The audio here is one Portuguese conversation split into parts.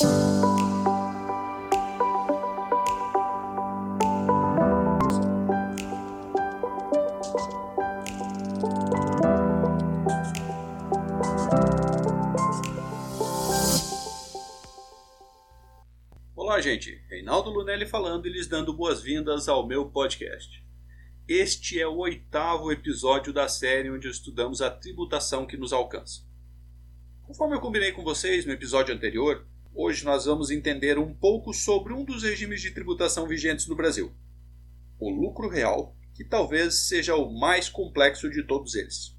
Olá, gente. Reinaldo Lunelli falando e lhes dando boas-vindas ao meu podcast. Este é o oitavo episódio da série onde estudamos a tributação que nos alcança. Conforme eu combinei com vocês no episódio anterior, hoje nós vamos entender um pouco sobre um dos regimes de tributação vigentes no Brasil, o lucro real, que talvez seja o mais complexo de todos eles.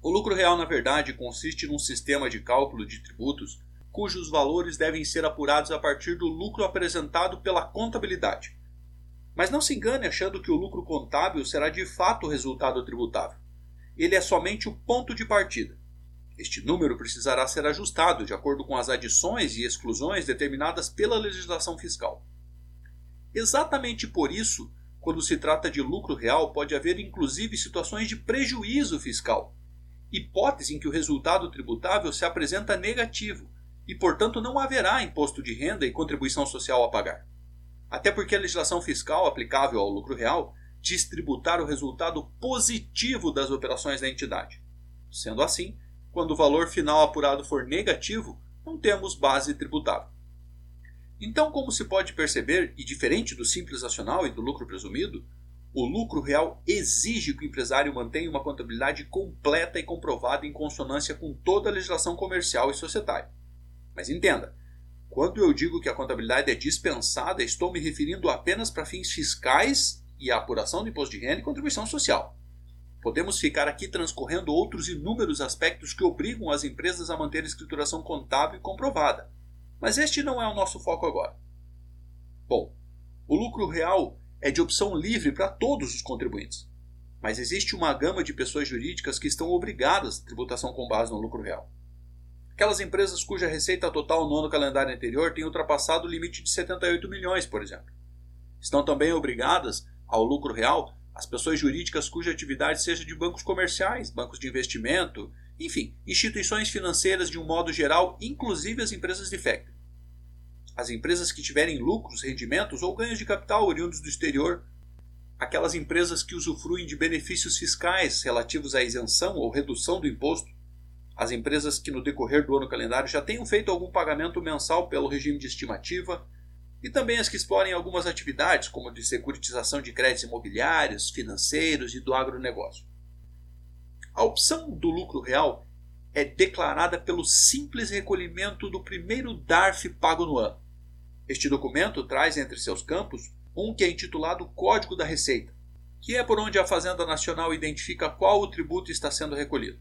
O lucro real, na verdade, consiste num sistema de cálculo de tributos cujos valores devem ser apurados a partir do lucro apresentado pela contabilidade. Mas não se engane achando que o lucro contábil será de fato o resultado tributável. Ele é somente o ponto de partida. Este número precisará ser ajustado de acordo com as adições e exclusões determinadas pela legislação fiscal. Exatamente por isso, quando se trata de lucro real, pode haver inclusive situações de prejuízo fiscal, hipótese em que o resultado tributável se apresenta negativo e, portanto, não haverá imposto de renda e contribuição social a pagar. Até porque a legislação fiscal aplicável ao lucro real diz tributar o resultado positivo das operações da entidade. Sendo assim, quando o valor final apurado for negativo, não temos base tributável. Então, como se pode perceber, e diferente do simples nacional e do lucro presumido, o lucro real exige que o empresário mantenha uma contabilidade completa e comprovada em consonância com toda a legislação comercial e societária. Mas entenda, quando eu digo que a contabilidade é dispensada, estou me referindo apenas para fins fiscais e a apuração do imposto de renda e contribuição social. Podemos ficar aqui transcorrendo outros inúmeros aspectos que obrigam as empresas a manter escrituração contábil comprovada. Mas este não é o nosso foco agora. Bom, o lucro real é de opção livre para todos os contribuintes. Mas existe uma gama de pessoas jurídicas que estão obrigadas à tributação com base no lucro real. Aquelas empresas cuja receita total no ano calendário anterior tem ultrapassado o limite de 78 milhões, por exemplo. Estão também obrigadas ao lucro real as pessoas jurídicas cuja atividade seja de bancos comerciais, bancos de investimento, enfim, instituições financeiras de um modo geral, inclusive as empresas de factoring. As empresas que tiverem lucros, rendimentos ou ganhos de capital oriundos do exterior, aquelas empresas que usufruem de benefícios fiscais relativos à isenção ou redução do imposto, as empresas que no decorrer do ano calendário já tenham feito algum pagamento mensal pelo regime de estimativa, e também as que explorem algumas atividades, como de securitização de créditos imobiliários, financeiros e do agronegócio. A opção do lucro real é declarada pelo simples recolhimento do primeiro DARF pago no ano. Este documento traz entre seus campos um que é intitulado Código da Receita, que é por onde a Fazenda Nacional identifica qual o tributo está sendo recolhido.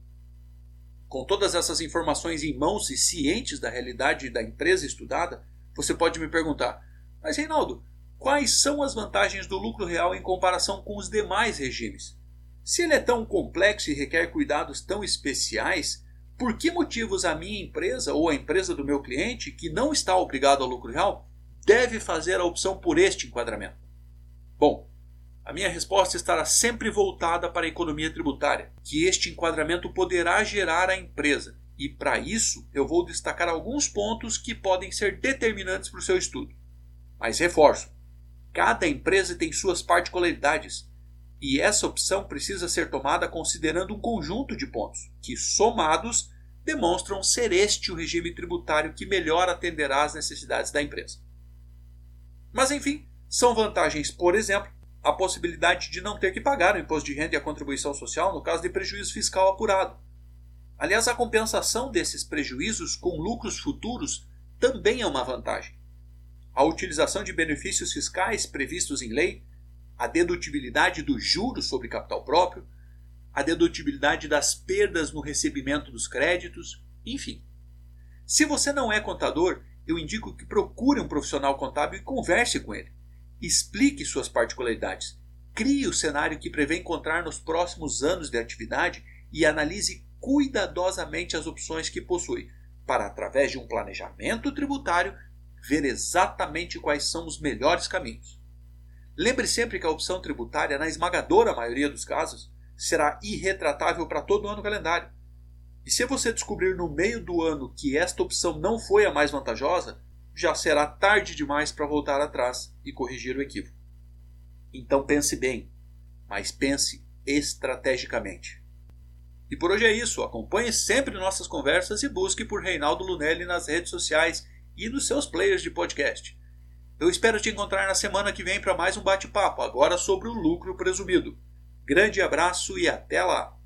Com todas essas informações em mãos e cientes da realidade da empresa estudada, você pode me perguntar: mas Reinaldo, quais são as vantagens do lucro real em comparação com os demais regimes? Se ele é tão complexo e requer cuidados tão especiais, por que motivos a minha empresa ou a empresa do meu cliente, que não está obrigado ao lucro real, deve fazer a opção por este enquadramento? Bom, a minha resposta estará sempre voltada para a economia tributária, que este enquadramento poderá gerar à empresa, e para isso eu vou destacar alguns pontos que podem ser determinantes para o seu estudo. Mas reforço: cada empresa tem suas particularidades, e essa opção precisa ser tomada considerando um conjunto de pontos, que somados demonstram ser este o regime tributário que melhor atenderá às necessidades da empresa. Mas enfim, são vantagens, por exemplo, a possibilidade de não ter que pagar o imposto de renda e a contribuição social no caso de prejuízo fiscal apurado. Aliás, a compensação desses prejuízos com lucros futuros também é uma vantagem. A utilização de benefícios fiscais previstos em lei, a dedutibilidade dos juros sobre capital próprio, a dedutibilidade das perdas no recebimento dos créditos, enfim. Se você não é contador, eu indico que procure um profissional contábil e converse com ele. Explique suas particularidades. Crie o cenário que prevê encontrar nos próximos anos de atividade e analise cuidadosamente as opções que possui, para, através de um planejamento tributário, ver exatamente quais são os melhores caminhos. Lembre sempre que a opção tributária, na esmagadora maioria dos casos, será irretratável para todo o ano calendário. E se você descobrir no meio do ano que esta opção não foi a mais vantajosa, já será tarde demais para voltar atrás e corrigir o equívoco. Então pense bem, mas pense estrategicamente. E por hoje é isso. Acompanhe sempre nossas conversas e busque por Reinaldo Lunelli nas redes sociais e nos seus players de podcast. Eu espero te encontrar na semana que vem para mais um bate-papo, agora sobre o lucro presumido. Grande abraço e até lá!